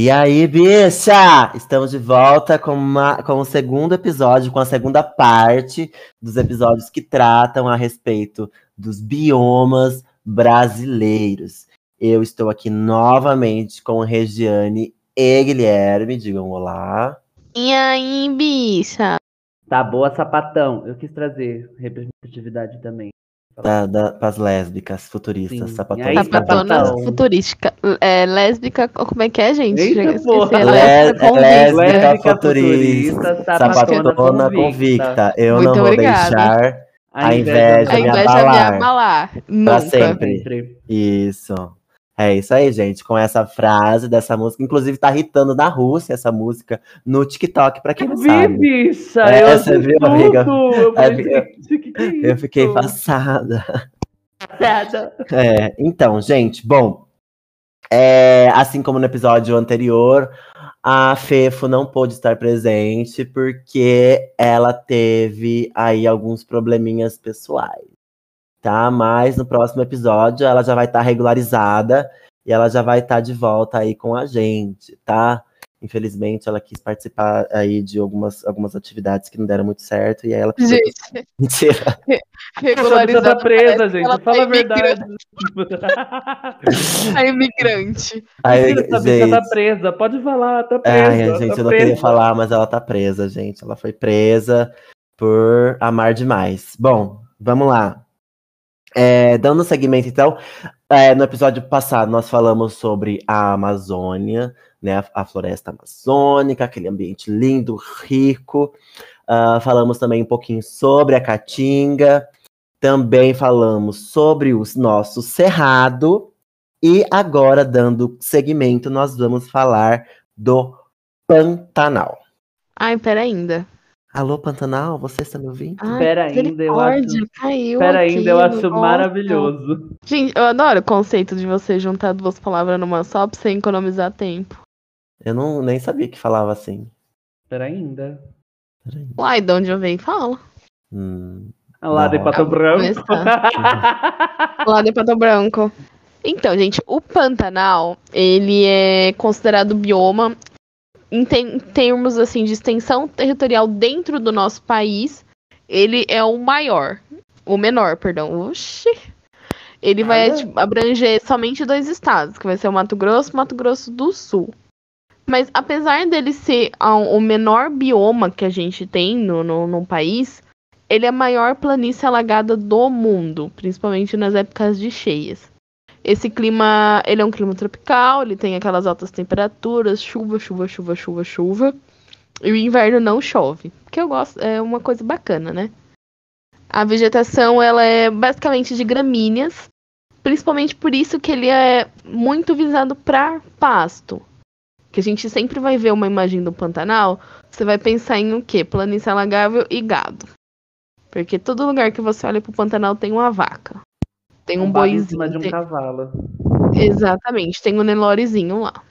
E aí, bicha! Estamos de volta com, uma, com o segundo episódio, com a segunda parte dos episódios que tratam a respeito dos biomas brasileiros. Eu estou aqui novamente com Regiane e Guilherme. Digam olá. E aí, bicha? Tá boa, sapatão. Eu quis trazer representatividade também. Da, da, pras lésbicas futuristas, Sim. Sapatona futurística. É, lésbica, como é que é, gente? Eita, Já esqueci, é Lé- lésbica convicta. lésbica, Lésbica futurista, futurista, sapatona sapatona convicta. convicta. Eu Muito não vou obrigada. deixar A inveja A me inveja me abalar. abalar. Pra Nunca. sempre. Sempre. Isso. É isso aí, gente. Com essa frase dessa música. Inclusive, tá hitando na Rússia essa música no TikTok, pra quem não Vi, sabe. bicha! É, eu viu, tudo. amiga? Eu, É, é Eu fiquei isso? passada. Passada. É, então, gente, bom. é, assim como no episódio anterior, a Fefo não pôde estar presente porque ela teve aí alguns probleminhas pessoais, tá? Mas no próximo episódio ela já vai estar regularizada e ela já vai estar de volta aí com a gente, tá? Infelizmente ela quis participar aí de algumas, algumas atividades que não deram muito certo e aí ela Gente, Mentira. Regularizada. tá presa, gente. ela Fala tá a verdade. A imigrante. Aí, Mentira, bicha gente, tá presa. Pode falar, tá presa. Ai, a gente, tá eu não presa. queria falar, mas ela tá presa, gente. Ela foi presa por amar demais. Bom, vamos lá. É, dando segmento, então, é, no episódio passado nós falamos sobre a Amazônia, né, a, floresta amazônica, aquele ambiente lindo, rico. Ah, falamos também um pouquinho sobre a Caatinga. Também falamos sobre o nosso cerrado. E agora, dando segmento, nós vamos falar do Pantanal. Ai, pera ainda. Alô, Pantanal, você está me ouvindo? Ai, Pera ainda, eu acho- caiu Pera aqui, ainda, eu acho nossa. maravilhoso. Gente, eu adoro o conceito de você juntar duas palavras numa só pra você economizar tempo. Eu não, nem sabia que falava assim. Pera ainda. Peraí. Uai, de onde eu venho, fala. Hum, Lá de. Pato Branco. Lá de Pato Branco. Então, gente, o Pantanal, ele é considerado bioma em, te- em termos assim de extensão territorial dentro do nosso país, ele é o maior, o menor, perdão. Oxi. Ele vai tipo, abranger somente dois estados, que vai ser o Mato Grosso e Mato Grosso do Sul. Mas apesar dele ser a- o menor bioma que a gente tem no, no, no país, ele é a maior planície alagada do mundo, principalmente nas épocas de cheias. Esse clima, ele é um clima tropical, ele tem aquelas altas temperaturas, chuva, chuva, chuva, chuva, chuva. E o inverno não chove, que eu gosto, é uma coisa bacana, né? A vegetação, ela é basicamente de gramíneas, principalmente por isso que ele é muito visado para pasto. Que a gente sempre vai ver uma imagem do Pantanal, você vai pensar em o quê? Planície alagável e gado. Porque todo lugar que você olha pro Pantanal tem uma vaca. Tem um em boizinho. de um tem- cavalo. Exatamente, tem um Nelorezinho lá.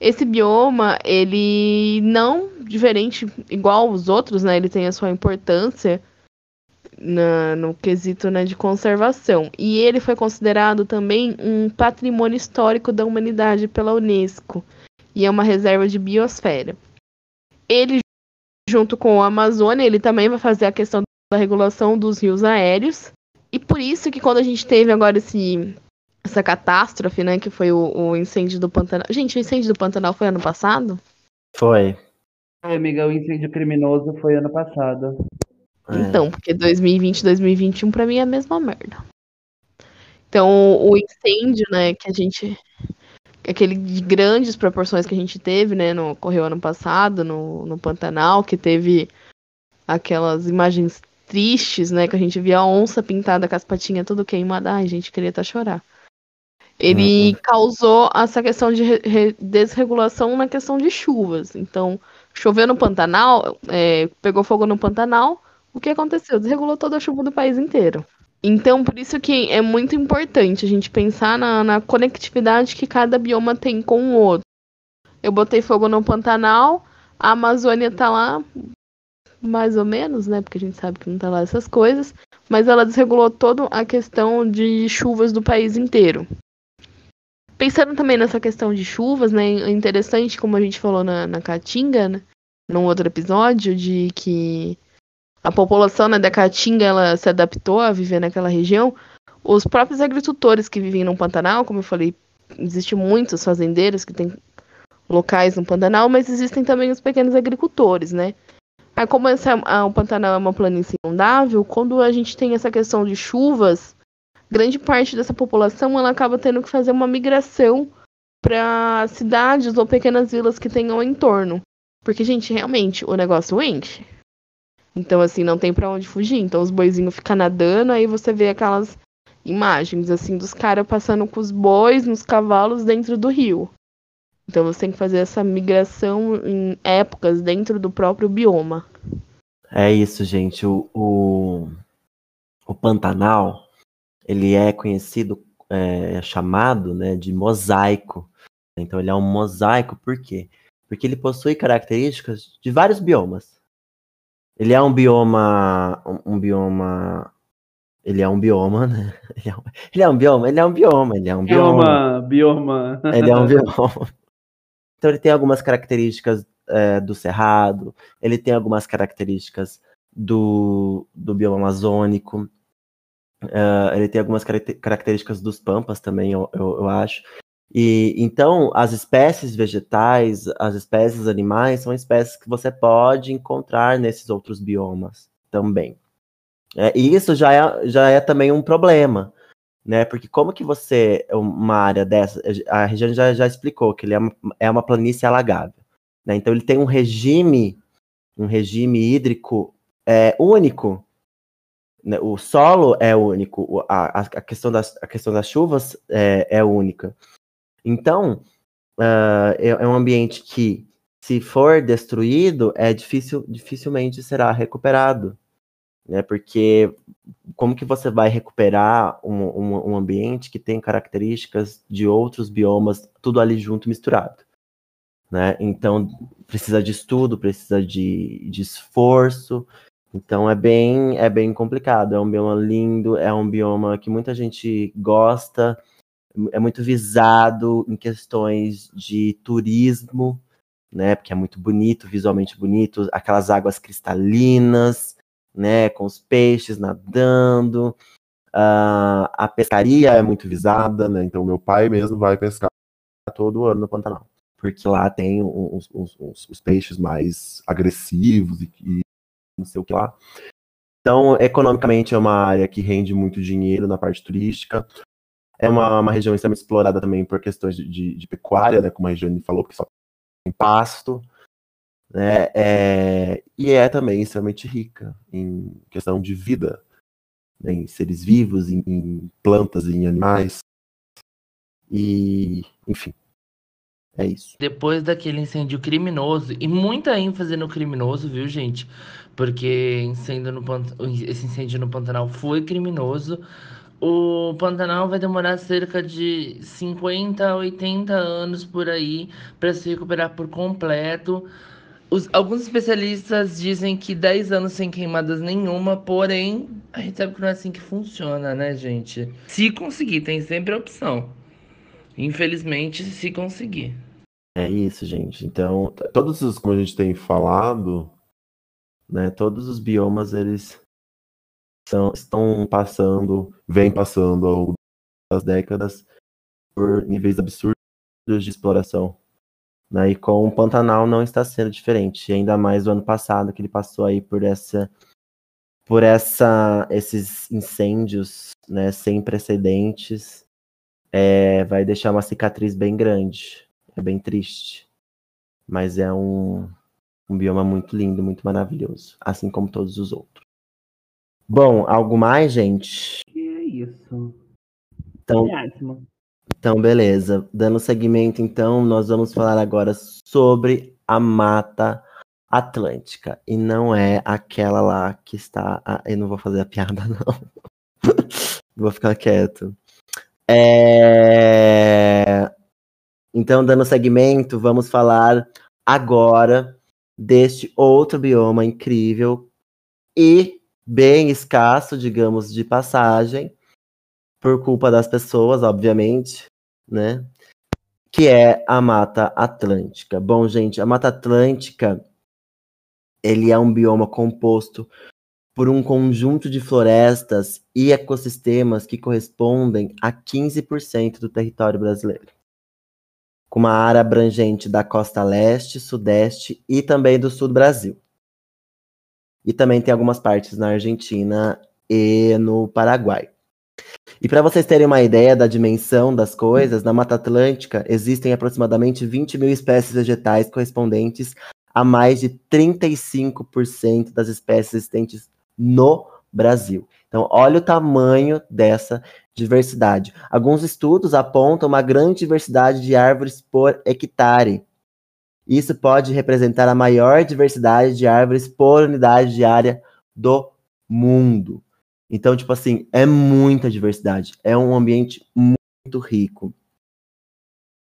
Esse bioma, ele não diferente igual os outros, né? Ele tem a sua importância na- no quesito né, de conservação. E ele foi considerado também um patrimônio histórico da humanidade pela Unesco. E é uma reserva de biosfera. Ele, junto com a Amazônia, ele também vai fazer a questão da regulação dos rios aéreos. Por isso que quando a gente teve agora esse essa catástrofe, né, que foi o, o incêndio do Pantanal. Gente, o incêndio do Pantanal foi ano passado? foi. Ai, amiga, o incêndio criminoso foi ano passado. É. Então, porque 2020 2021 pra mim é a mesma merda. Então, o incêndio, né, que a gente aquele de grandes proporções que a gente teve, né, no ocorreu ano passado no, no Pantanal, que teve aquelas imagens tristes, né, que a gente via a onça pintada com as patinhas tudo queimada. Ai, gente, queria até chorar. Ele causou essa questão de re- re- desregulação na questão de chuvas. Então, choveu no Pantanal, é, pegou fogo no Pantanal, o que aconteceu? Desregulou toda a chuva do país inteiro. Então, por isso que é muito importante a gente pensar na, na conectividade que cada bioma tem com o outro. Eu botei fogo no Pantanal, a Amazônia tá lá, mais ou menos, né? Porque a gente sabe que não tá lá essas coisas. Mas ela desregulou toda a questão de chuvas do país inteiro. pensando também nessa questão de chuvas, né? É interessante, como a gente falou na, na Caatinga, né? Num outro episódio, de que a população né, da Caatinga ela se adaptou a viver naquela região. Os próprios agricultores que vivem no Pantanal, como eu falei, existem muitos fazendeiros que têm locais no Pantanal, mas existem também os pequenos agricultores, né? Aí, como essa, a, o Pantanal é uma planície inundável, quando a gente tem essa questão de chuvas, grande parte dessa população ela acaba tendo que fazer uma migração para cidades ou pequenas vilas que tenham em torno. Porque, gente, realmente, o negócio enche. Então, assim, não tem para onde fugir. Então, os boizinhos ficam nadando, aí você vê aquelas imagens, assim, dos caras passando com os bois nos cavalos dentro do rio. Então você tem que fazer essa migração em épocas dentro do próprio bioma. É isso, gente. O, o, o Pantanal, ele é conhecido, é, chamado né, de mosaico. Então ele é um mosaico, por quê? Porque ele possui características de vários biomas. Ele é um bioma, um, um bioma ele é um bioma, né? Ele é um, ele é um bioma, ele é um bioma, ele é um bioma. Bioma, bioma. Ele é um bioma. Então ele tem algumas características é, do cerrado, ele tem algumas características do, do bioma amazônico, uh, ele tem algumas características dos pampas também, eu, eu, eu, acho. E então as espécies vegetais, as espécies animais são espécies que você pode encontrar nesses outros biomas também. É, e isso já é, já é também um problema, né? Porque como que você, uma área dessa, a região já, já explicou que ele é uma, é uma planície alagável, né? Então ele tem um regime, um regime hídrico é, único, né? o solo é único, a, a, questão, das, a questão das chuvas é, é única. Então, uh, é, é um ambiente que, se for destruído, é difícil, dificilmente será recuperado, né? Porque como que você vai recuperar um, um, um, ambiente que tem características de outros biomas, tudo ali junto, misturado, né? Então precisa de estudo, precisa de, de esforço. Então é bem é bem complicado. É um bioma lindo, é um bioma que muita gente gosta, é muito visado em questões de turismo, né? Porque é muito bonito, visualmente bonito, aquelas águas cristalinas né, com os peixes nadando. Uh, a pescaria é muito visada, né? Então meu pai mesmo vai pescar todo ano no Pantanal, porque lá tem os, os, os, os peixes mais agressivos e, e, não sei o que lá. Então, economicamente é uma área que rende muito dinheiro na parte turística. É uma, uma região extremamente explorada também por questões de, de, de pecuária, né? Como a Regiane falou, porque só tem pasto né? É, e é também extremamente rica em questão de vida, né? em seres vivos, em, em plantas, em animais. E, enfim, é isso. Depois daquele incêndio criminoso, e muita ênfase no criminoso, viu, gente? Porque incêndio no, esse incêndio no Pantanal foi criminoso. O Pantanal vai demorar cerca de 50 a 80 anos por aí para se recuperar por completo. Os, alguns especialistas dizem que 10 anos sem queimadas nenhuma, porém, a gente sabe que não é assim que funciona, né, gente? Se conseguir, tem sempre a opção. Infelizmente, se conseguir. É isso, gente. Então, todos os, como a gente tem falado, né, todos os biomas, eles são, estão passando, vem passando ao longo das décadas por níveis absurdos de exploração né? E com o Pantanal não está sendo diferente, ainda mais do ano passado que ele passou aí por essa por essa esses incêndios, né, sem precedentes, é, vai deixar uma cicatriz bem grande. É bem triste, mas é um, um bioma muito lindo, muito maravilhoso, assim como todos os outros. Bom, algo mais, gente? É isso. Então, então, beleza. Dando seguimento, então, nós vamos falar agora sobre a Mata Atlântica. E não é aquela lá que está. Eu não vou fazer a piada, não. vou ficar quieto. É... Então, dando seguimento, vamos falar agora deste outro bioma incrível e bem escasso, digamos, de passagem, por culpa das pessoas, obviamente, né? que é a Mata Atlântica. Bom, gente, a Mata Atlântica ele é um bioma composto por um conjunto de florestas e ecossistemas que correspondem a 15% do território brasileiro, com uma área abrangente da costa leste, sudeste e também do sul do Brasil. E também tem algumas partes na Argentina e no Paraguai. E para vocês terem uma ideia da dimensão das coisas, na Mata Atlântica existem aproximadamente 20 mil espécies vegetais correspondentes a mais de 35% das espécies existentes no Brasil. Então, olha o tamanho dessa diversidade. Alguns estudos apontam uma grande diversidade de árvores por hectare. Isso pode representar a maior diversidade de árvores por unidade de área do mundo. Então, tipo assim, é muita diversidade. É um ambiente muito rico.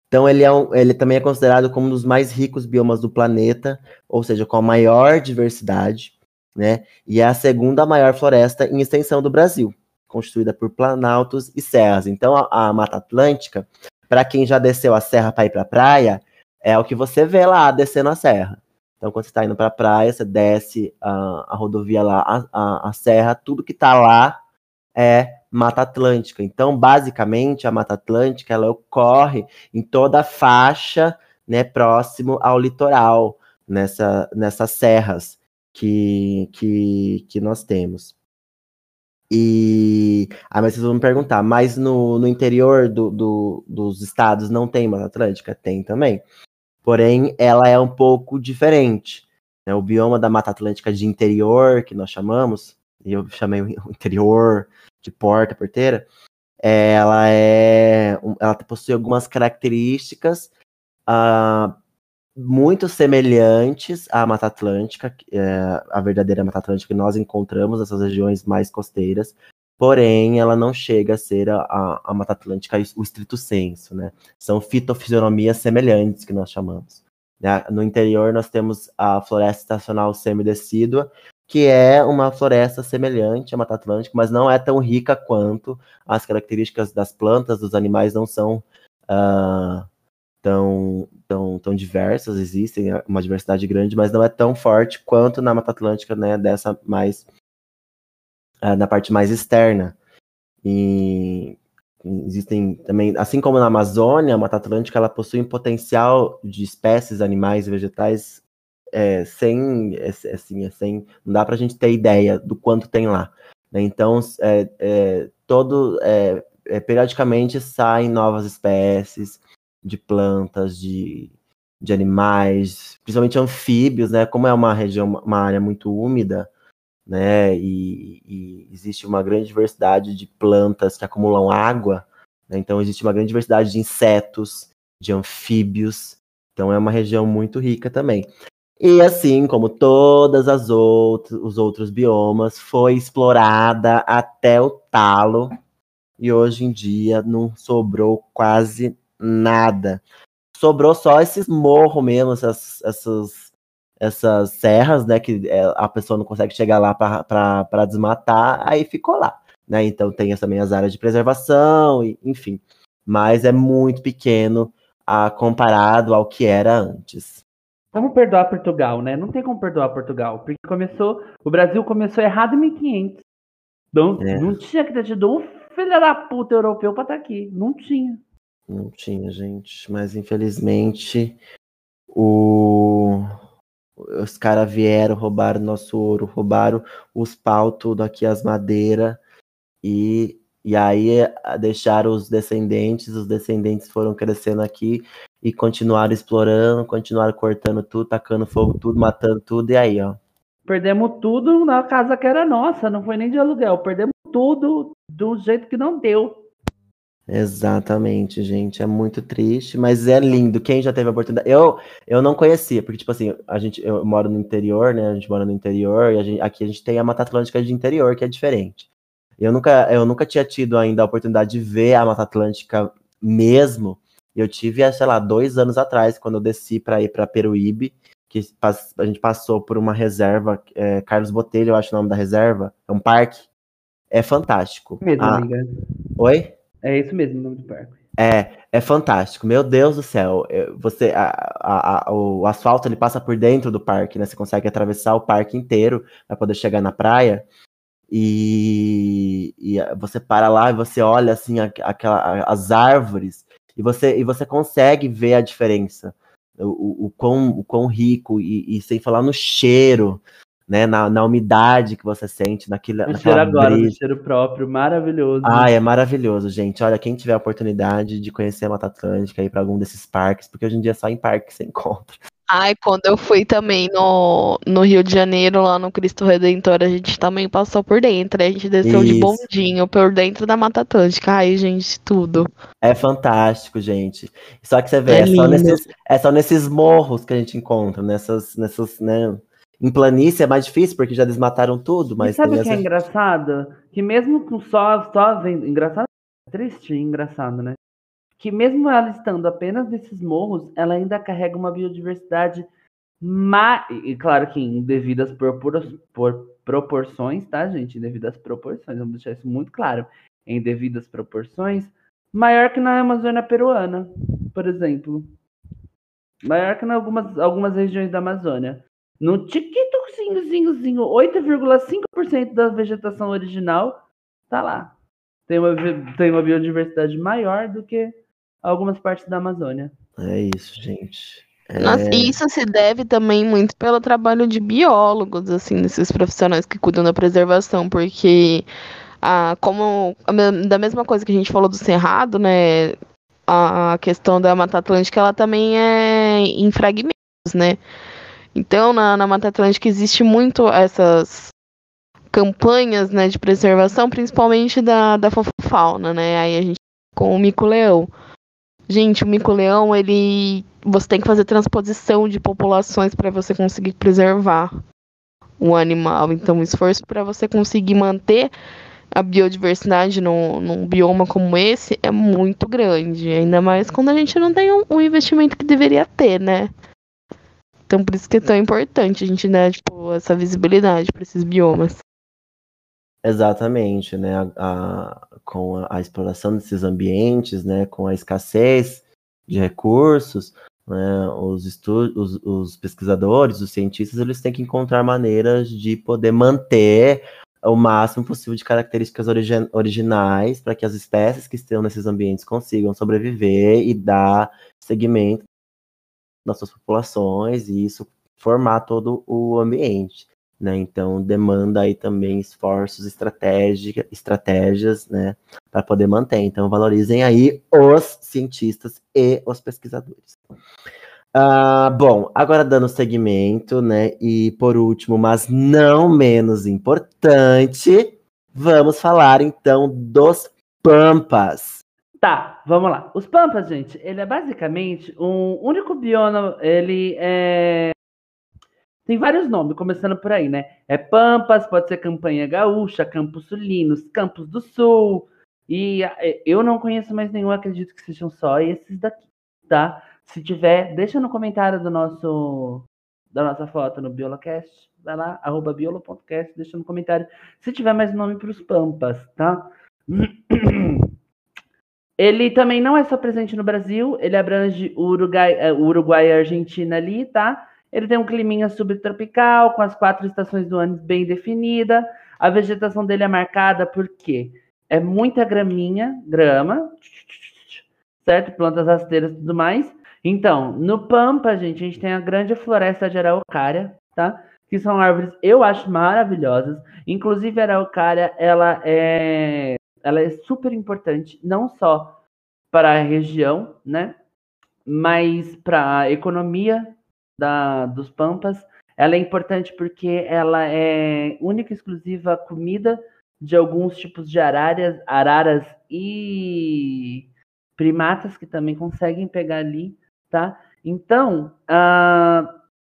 Então, ele, é um, ele também é considerado como um dos mais ricos biomas do planeta, ou seja, com a maior diversidade né? E é a segunda maior floresta em extensão do Brasil, constituída por planaltos e serras. Então, a, a Mata Atlântica, para quem já desceu a serra para ir para a praia, é o que você vê lá descendo a serra. Então, quando você está indo para a praia, você desce a, a rodovia lá, a, a, a serra, tudo que está lá é Mata Atlântica. Então, basicamente, a Mata Atlântica ela ocorre em toda a faixa, né, próximo ao litoral, nessa, nessas serras que, que, que nós temos. E. Ah, mas vocês vão me perguntar, mas no, no interior do, do, dos estados não tem Mata Atlântica? Tem também. Porém, ela é um pouco diferente. Né? O bioma da Mata Atlântica de interior, que nós chamamos, e eu chamei o interior de porta, porteira, ela é. Ela possui algumas características. Uh, muito semelhantes à Mata Atlântica, a verdadeira Mata Atlântica que nós encontramos nessas regiões mais costeiras, porém ela não chega a ser a, a Mata Atlântica o estrito senso, né? São fitofisionomias semelhantes que nós chamamos. Né? No interior nós temos a floresta estacional semidecídua, que é uma floresta semelhante à Mata Atlântica, mas não é tão rica quanto as características das plantas, dos animais não são uh, tão, tão, tão diversas, existem uma diversidade grande, mas não é tão forte quanto na Mata Atlântica, né, dessa mais, na parte mais externa. E existem também, assim como na Amazônia, a Mata Atlântica, ela possui um potencial de espécies animais e vegetais é, sem, é, assim, é, sem, não dá para a gente ter ideia do quanto tem lá. Né? Então, é, é todo, é, periodicamente saem novas espécies, de plantas, de, de animais, principalmente anfíbios, né? Como é uma região, uma área muito úmida, né? E, e existe uma grande diversidade de plantas que acumulam água, né? então existe uma grande diversidade de insetos, de anfíbios. Então é uma região muito rica também. E assim como todas as outros, os outros biomas, foi explorada até o talo. E hoje em dia não sobrou quase nada. Sobrou só esses morros mesmo, essas, essas, essas serras, né? Que é, a pessoa não consegue chegar lá para desmatar, aí ficou lá. Né? Então tem também as áreas de preservação, e, enfim. Mas é muito pequeno a, comparado ao que era antes. Vamos perdoar Portugal, né? Não tem como perdoar Portugal, porque começou, o Brasil começou errado em 1500. Não, é. não tinha que ter tido um filho da puta europeu para estar tá aqui. Não tinha. Não tinha, gente. Mas infelizmente o... os caras vieram, roubaram nosso ouro, roubaram os pau, tudo aqui, as madeiras. E, e aí deixaram os descendentes, os descendentes foram crescendo aqui e continuaram explorando, continuaram cortando tudo, tacando fogo, tudo, matando tudo, e aí, ó. Perdemos tudo na casa que era nossa, não foi nem de aluguel. Perdemos tudo do jeito que não deu. Exatamente, gente. É muito triste, mas é lindo. Quem já teve a oportunidade. Eu, eu não conhecia, porque, tipo assim, a gente, eu moro no interior, né? A gente mora no interior, e a gente, aqui a gente tem a Mata Atlântica de interior, que é diferente. Eu nunca, eu nunca tinha tido ainda a oportunidade de ver a Mata Atlântica mesmo. Eu tive, sei lá, dois anos atrás, quando eu desci para ir para Peruíbe, que a gente passou por uma reserva, é, Carlos Botelho, eu acho o nome da reserva, é um parque. É fantástico. Mesmo, ah, amiga. Oi? É isso mesmo o nome do parque. É, é fantástico. Meu Deus do céu. Você, a, a, a, o asfalto ele passa por dentro do parque, né? Você consegue atravessar o parque inteiro para poder chegar na praia. E, e, você para lá e você olha assim aquela, as árvores e você, e você consegue ver a diferença. O, o, o, quão, o quão rico, e, e sem falar no cheiro, né, na, na umidade que você sente, naquele, o cheiro agora, o cheiro próprio, maravilhoso. Ah, é maravilhoso, gente. Olha, quem tiver a oportunidade de conhecer a Mata Atlântica, ir para algum desses parques, porque hoje em dia só em parque você encontra. Ai, quando eu fui também no, no Rio de Janeiro, lá no Cristo Redentor, a gente também passou por dentro. A gente desceu Isso. de bondinho por dentro da Mata Atlântica. Ai, gente, tudo. É fantástico, gente. Só que você vê, é, é só, nesses, é só nesses morros que a gente encontra, nessas, nessas, né, em planície é mais difícil, porque já desmataram tudo, mas. E sabe o que é engraçado? Que mesmo com só, só vendo. Engraçado, triste e engraçado, né? Que mesmo ela estando apenas nesses morros, ela ainda carrega uma biodiversidade. Ma... E claro que em devidas propor... por... proporções, tá, gente? Em devidas proporções, vamos deixar isso muito claro. Em devidas proporções, maior que na Amazônia peruana, por exemplo. Maior que em algumas, algumas regiões da Amazônia. No tiquitozinhozinhozinho, 8,5% da vegetação original tá lá. Tem uma, tem uma biodiversidade maior do que algumas partes da Amazônia. É isso, gente. É... Nossa, e isso se deve também muito pelo trabalho de biólogos, assim, desses profissionais que cuidam da preservação, porque ah, como da mesma coisa que a gente falou do cerrado, né, a questão da Mata Atlântica, ela também é em fragmentos, né? Então, na, na Mata Atlântica existe muito essas campanhas né, de preservação, principalmente da, da né? Aí a gente com o mico-leão. Gente, o mico-leão, ele. Você tem que fazer transposição de populações para você conseguir preservar o animal. Então, o esforço para você conseguir manter a biodiversidade num, num, bioma como esse é muito grande. Ainda mais quando a gente não tem um, um investimento que deveria ter, né? Então por isso que é tão importante a gente dar tipo, essa visibilidade para esses biomas. Exatamente, né? A, a, com a, a, exploração desses ambientes, né? Com a escassez de recursos, né? Os, estudos, os, os pesquisadores, os cientistas, eles têm que encontrar maneiras de poder manter o máximo possível de características origi originais para que as espécies que estão nesses ambientes consigam sobreviver e dar seguimento nas suas populações e isso formar todo o ambiente. Né? Então demanda aí também esforços, estratégia, estratégias, né, para poder manter. Então valorizem aí os cientistas e os pesquisadores. Uh, bom, agora dando seguimento, né, e por último, mas não menos importante, vamos falar então dos Pampas. Tá, vamos lá. Os Pampas, gente, ele é basicamente um único bioma, ele é... Tem vários nomes, começando por aí, né? É Pampas, pode ser Campanha Gaúcha, Campos Sulinos, Campos do Sul. E eu não conheço mais nenhum, acredito que sejam só esses daqui, tá? Se tiver, deixa no comentário do nosso da nossa foto no Biolocast. Vai lá, arroba biolo.cast, deixa no comentário. Se tiver mais nome para os Pampas, tá? Ele também não é só presente no Brasil, ele abrange Uruguai, é, Uruguai e Argentina ali, tá? Ele tem um climinha subtropical, com as quatro estações do ano bem definida. A vegetação dele é marcada por quê? É muita graminha, grama, certo? Plantas rasteiras e tudo mais. Então, no Pampa, gente, a gente tem a grande floresta de araucária, tá? Que são árvores, eu acho maravilhosas. Inclusive, a araucária, ela é ela é super importante, não só para a região, né? Mas para a economia da, dos Pampas. Ela é importante porque ela é única e exclusiva comida de alguns tipos de araras, araras e primatas que também conseguem pegar ali, tá? Então, a,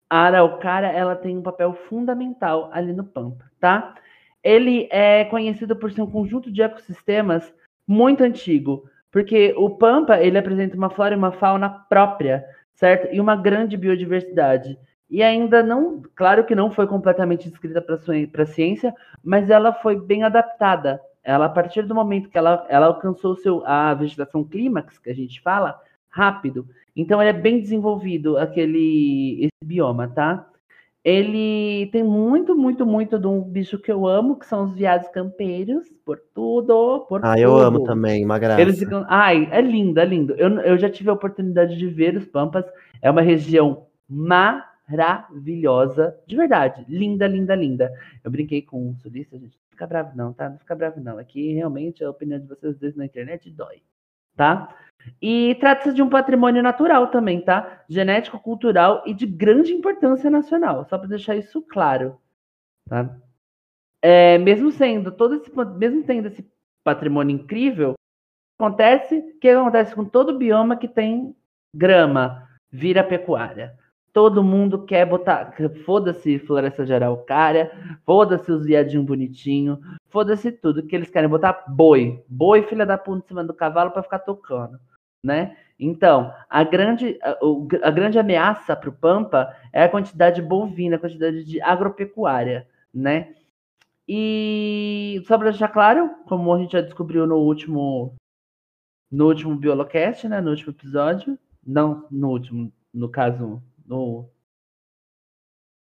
a araucária, ela tem um papel fundamental ali no Pampa, tá? Ele é conhecido por ser um conjunto de ecossistemas muito antigo, porque o Pampa ele apresenta uma flora e uma fauna própria, certo? E uma grande biodiversidade. E ainda não, claro que não foi completamente descrita para a ciência, mas ela foi bem adaptada ela a partir do momento que ela, ela alcançou seu, a vegetação clímax, que a gente fala, rápido. Então ele é bem desenvolvido aquele esse bioma, tá? Ele tem muito, muito, muito de um bicho que eu amo, que são os viados campeiros, por tudo, por Ah, tudo. eu amo também, uma graça. Eles ficam. Ai, é lindo, é lindo. Eu, eu já tive a oportunidade de ver os Pampas. É uma região maravilhosa, de verdade. Linda, linda, linda. Eu brinquei com um sulista, gente. Não fica bravo, não, tá? Não fica bravo, não. Aqui realmente a opinião de vocês dois na internet dói, tá? E trata-se de um patrimônio natural também, tá? Genético, cultural e de grande importância nacional. Só para deixar isso claro, tá? É, mesmo sendo todo esse, mesmo tendo esse patrimônio incrível, acontece, que acontece com todo bioma que tem grama, vira pecuária. Todo mundo quer botar, foda-se floresta de araucária, foda-se os viadinhos bonitinhos, foda-se tudo, que eles querem botar boi, boi filha da puta em cima do cavalo para ficar tocando, né? Então, a grande, a, a grande ameaça para o Pampa é a quantidade bovina, a quantidade de agropecuária, né? E só para deixar claro, como a gente já descobriu no último no último Biolocast, né, no último episódio, não no último, no caso, no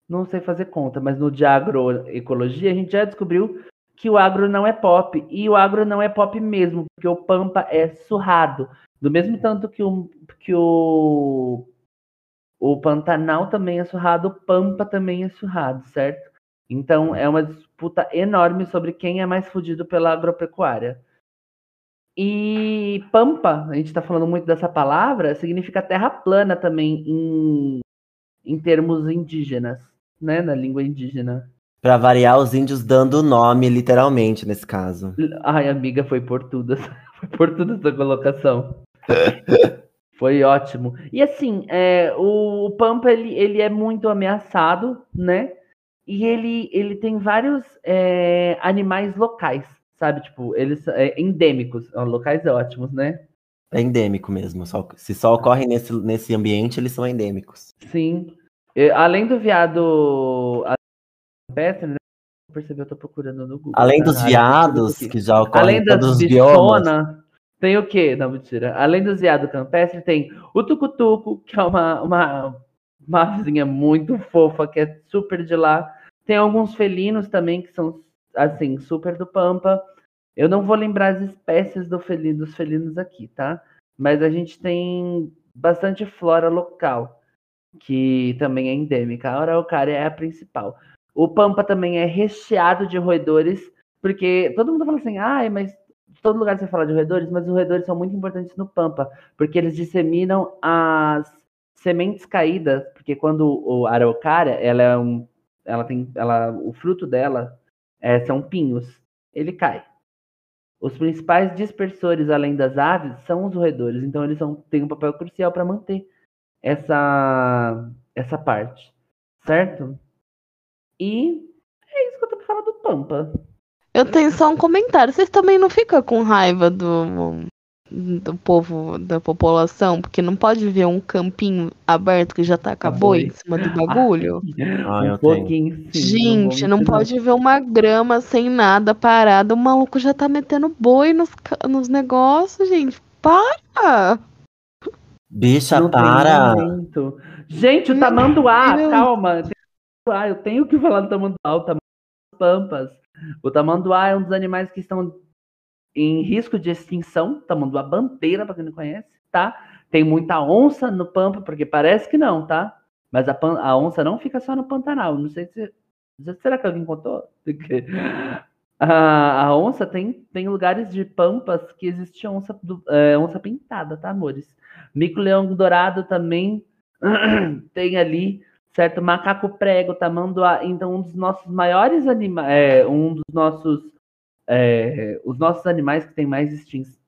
não sei fazer conta, mas no de agroecologia a gente já descobriu que o agro não é pop e o agro não é pop mesmo, porque o Pampa é surrado, do mesmo tanto que o que o o Pantanal também é surrado, o Pampa também é surrado, certo? Então é uma disputa enorme sobre quem é mais fudido pela agropecuária. E Pampa, a gente está falando muito dessa palavra, significa terra plana também em, em termos indígenas, né? Na língua indígena. Pra variar, os índios dando nome, literalmente, nesse caso. Ai, amiga, foi por tudo, essa- foi por tudo essa colocação. Foi ótimo. E assim, é, o, o Pampa ele, ele é muito ameaçado, né? E ele, ele tem vários é, animais locais, sabe? Tipo, eles é, endêmicos, locais ótimos, né? É endêmico mesmo. Só, se só ocorre nesse, nesse ambiente, eles são endêmicos. Sim. E, além do viado campestre, né? Percebeu, eu tô procurando no Google. Além dos viados, que já ocorrem Além das biomas. tem o quê? Não, mentira. Além dos viado campestre, tem o tucutuco, que é uma, uma, uma avezinha muito fofa, que é super de lá. Tem alguns felinos também, que são, assim, super do pampa. Eu não vou lembrar as espécies do felino, dos felinos aqui, tá? Mas a gente tem bastante flora local, que também é endêmica. A araucária é a principal. O pampa também é recheado de roedores, porque todo mundo fala assim, ai, mas todo lugar você fala de roedores, mas os roedores são muito importantes no Pampa, porque eles disseminam as sementes caídas, porque quando o a araucária, ela é um, ela tem, ela, o fruto dela é, são pinhos, ele cai. Os principais dispersores, além das aves, são os roedores, então eles são, têm um papel crucial para manter essa, essa parte, certo? E é isso que eu tô pra falar do Pampa. Eu tenho só um comentário. Vocês também não ficam com raiva do, do povo, da população? Porque não pode ver um campinho aberto que já tá acabou em cima do bagulho? Ah, um pouquinho, sim. Gente, não pode ver uma grama sem nada parada. O maluco já tá metendo boi nos, nos negócios, gente. Para! Bicha, Não para! Gente, o tamanduá, Deus. calma. tamanduá, Eu tenho que falar do tamanduá, o tamanduá das pampas. O tamanduá é um dos animais que estão em risco de extinção. Tamanduá bandeira, para quem não conhece, tá? Tem muita onça no pampa, porque parece que não, tá? Mas a, a onça não fica só no Pantanal. Não sei se. Será que alguém contou? Porque A, a onça tem, tem lugares de pampas que existe onça, do- é, onça pintada, tá, amores? Mico-leão dourado também tem ali, certo? Macaco prego, tamanduá. Então, um dos nossos maiores animais, um dos nossos, é, os nossos animais que tem mais extinção.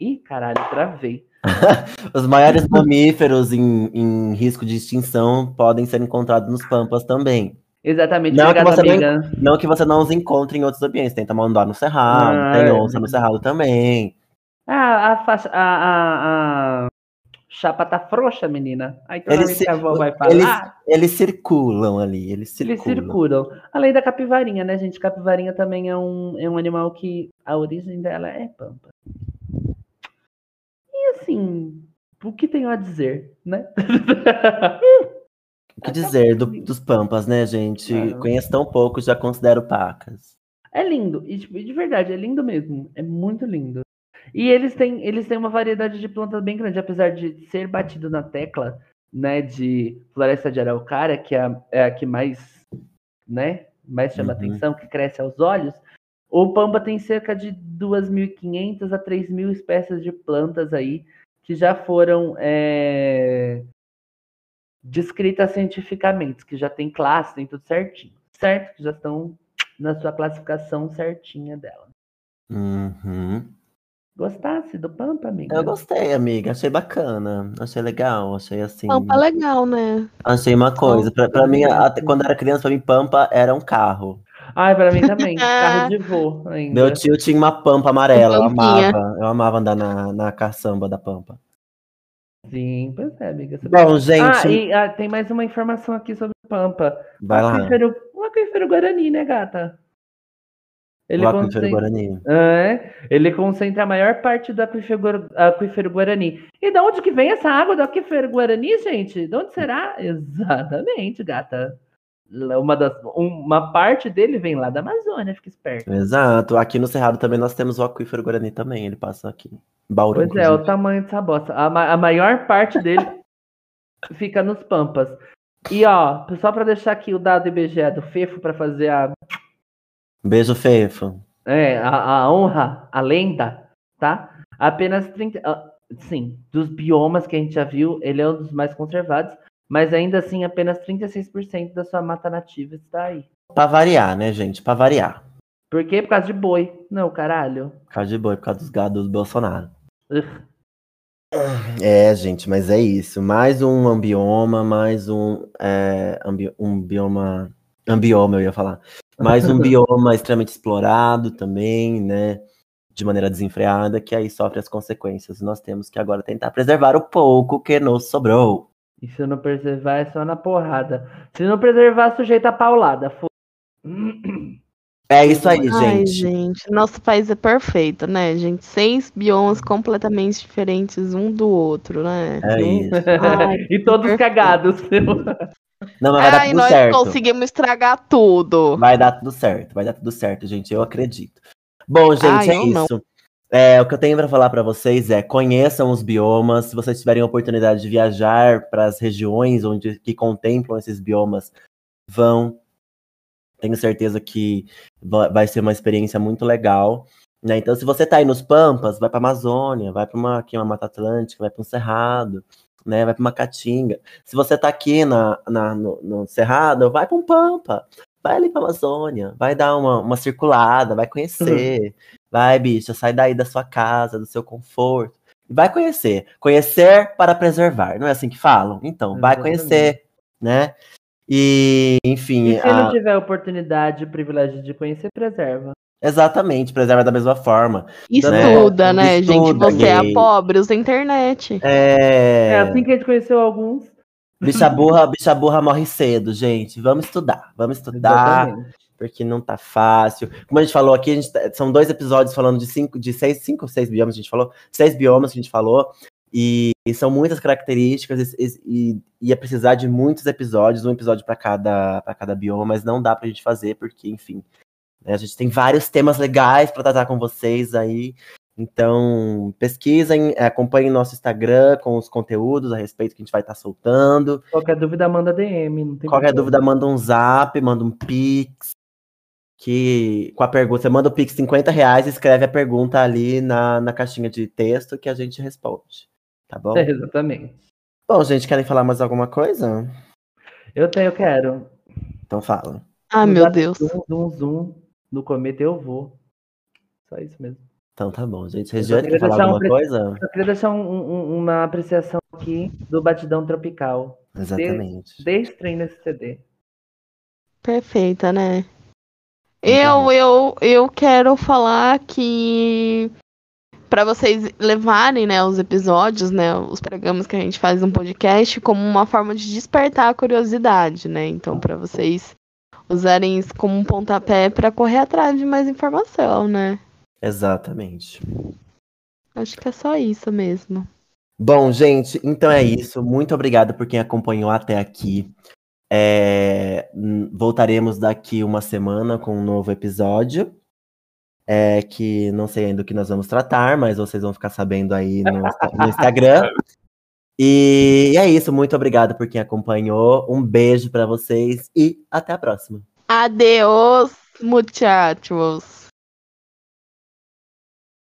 Ih, caralho, travei. Os maiores mamíferos em, em risco de extinção podem ser encontrados nos pampas também. Exatamente, Não, que você não amiga. Não que você não os encontre em outros ambientes. Tem tamanduá no cerrado, Ah, tem onça no cerrado também. Ah, a faixa, a, a, a chapa tá frouxa, menina. Aí toda Eles, vez que a avó vai falar, eles, eles circulam ali, eles eles circulam. circulam. Além da capivarinha, né, gente? Capivarinha também é um, é um animal que a origem dela é pampa. E assim, o que tenho a dizer, né? O que dizer do- dos pampas, né, gente? Ah. Conheço tão pouco, já considero pacas. É lindo, e tipo, de verdade, é lindo mesmo. É muito lindo. E eles têm, eles têm uma variedade de plantas bem grande, apesar de ser batido na tecla, né, de floresta de araucária, que é a, é a que mais, né, mais chama Uhum. atenção, que cresce aos olhos. O Pampa tem cerca de 2.500 a 3.000 espécies de plantas aí que já foram é, descritas cientificamente, que já tem classe, tem tudo certinho, certo? Que já estão na sua classificação certinha dela. Uhum. Gostasse do Pampa, amiga? Eu gostei, amiga. Achei bacana. Achei legal. Achei assim. Pampa é legal, né? Achei uma coisa. Pra, pra mim, até quando era criança, pra mim, Pampa era um carro. Ai, pra mim também. Carro de voo ainda. Meu tio tinha uma Pampa amarela. Eu amava. Eu amava andar na, na caçamba da Pampa. Sim, pois é, amiga. Você- Bom, gente, Ah, e ah, tem mais uma informação aqui sobre Pampa. vai o lá. aquífero, o aquífero Guarani, né, gata? Ele o concentra- Guarani. É, ele concentra a maior parte do aquífero, aquífero Guarani. E de onde que vem essa água do aquífero Guarani, gente? De onde será? Exatamente, gata. Uma, das, uma parte dele vem lá da Amazônia, fica esperto. Exato. Aqui no Cerrado também nós temos o aquífero Guarani também. Ele passa aqui. Bauru, Pois é, o inclusive. tamanho dessa bosta. A, ma- a maior parte dele fica nos Pampas. E ó, só pra deixar aqui o dado IBGE do FEFO pra fazer a, Beijo, Fefo. é, a, a honra, a lenda, tá? Apenas 30. ah, Sim, dos biomas que a gente já viu, ele é um dos mais conservados, mas ainda assim apenas 36% da sua mata nativa está aí. Pra variar, né, gente? Pra variar. Por quê? Por causa de boi. Não, caralho. Por causa de boi, por causa dos gados do Bolsonaro. Ugh. É, gente, mas é isso. Mais um ambioma, mais um, é, ambi- um bioma. Ambioma, eu ia falar. Mais um bioma extremamente explorado também, né? De maneira desenfreada, que aí sofre as consequências. Nós temos que agora tentar preservar o pouco que nos sobrou. E se não preservar, é só na porrada. Se não preservar, sujeita a paulada. É isso aí, Ai, gente. gente, nosso país é perfeito, né, gente? Seis biomas completamente diferentes um do outro, né? É isso. Ai, e todos perfeito. cagados. Não, mas vai dar Ai, tudo nós certo. conseguimos estragar tudo. Vai dar tudo certo, vai dar tudo certo, gente. Eu acredito. Bom, gente, Ah, é não. isso. É, o que eu tenho para falar para vocês é conheçam os biomas. Se vocês tiverem a oportunidade de viajar para as regiões onde que contemplam esses biomas, vão. Tenho certeza que va- vai ser uma experiência muito legal. né? Então, se você tá aí nos Pampas, vai para Amazônia, vai para uma, aqui uma Mata Atlântica, vai para um Cerrado, né? Vai para uma Caatinga. Se você tá aqui na, na- no, no Cerrado, vai para um Pampa. Vai ali pra Amazônia, vai dar uma, uma circulada, vai conhecer. Vai, bicha, sai daí da sua casa, do seu conforto. E Vai conhecer. Conhecer para preservar, não é assim que falam? Então, vai conhecer, né? E, enfim, E se a- não tiver oportunidade e privilégio de conhecer, preserva. exatamente, preserva da mesma forma. Estuda, né, gente? Estuda, Você é pobre, usa a internet. É, É, assim que a gente conheceu alguns. bicha burra, bicha burra morre cedo, gente. Vamos estudar, vamos estudar. Exatamente. porque não tá fácil. Como a gente falou aqui, a gente tá- são dois episódios falando de cinco, de seis, cinco ou seis biomas, a gente falou, seis biomas que a gente falou, e, e são muitas características, e, e ia precisar de muitos episódios, um episódio para cada, pra cada bioma, mas não dá pra gente fazer, porque, enfim, né, a gente tem vários temas legais para tratar com vocês aí. Então, pesquisem, acompanhem nosso Instagram com os conteúdos a respeito que a gente vai estar soltando. Qualquer dúvida, manda DM. Qualquer problema. dúvida, manda um zap, manda um pix. Que com a pergunta, você manda o pix 50 reais e escreve a pergunta ali na, na caixinha de texto que a gente responde. Tá bom? É, exatamente. Bom, gente, querem falar mais alguma coisa? Eu tenho, eu quero. Então fala. Ah, meu Deus. Zoom, zoom, zoom. No cometa eu vou. Só isso mesmo. Então tá bom, gente. Regiane, quer falar um alguma pre- coisa? Eu queria deixar um- um- uma apreciação aqui do Batidão Tropical. Exatamente. Dê stream nesse CD. Perfeita, né? Muito Eu, eu, eu quero falar que para vocês levarem, né, os episódios, né, os programas que a gente faz no podcast como uma forma de despertar a curiosidade, né? Então, para vocês usarem isso como um pontapé para correr atrás de mais informação, né? Exatamente. Acho que é só isso mesmo. Bom, gente, então é isso. Muito obrigado por quem acompanhou até aqui. É, voltaremos daqui uma semana com um novo episódio. É, que não sei ainda o que nós vamos tratar, mas vocês vão ficar sabendo aí no, no Instagram. E é isso, muito obrigado por quem acompanhou. Um beijo para vocês e até a próxima. Adeus, muchachos.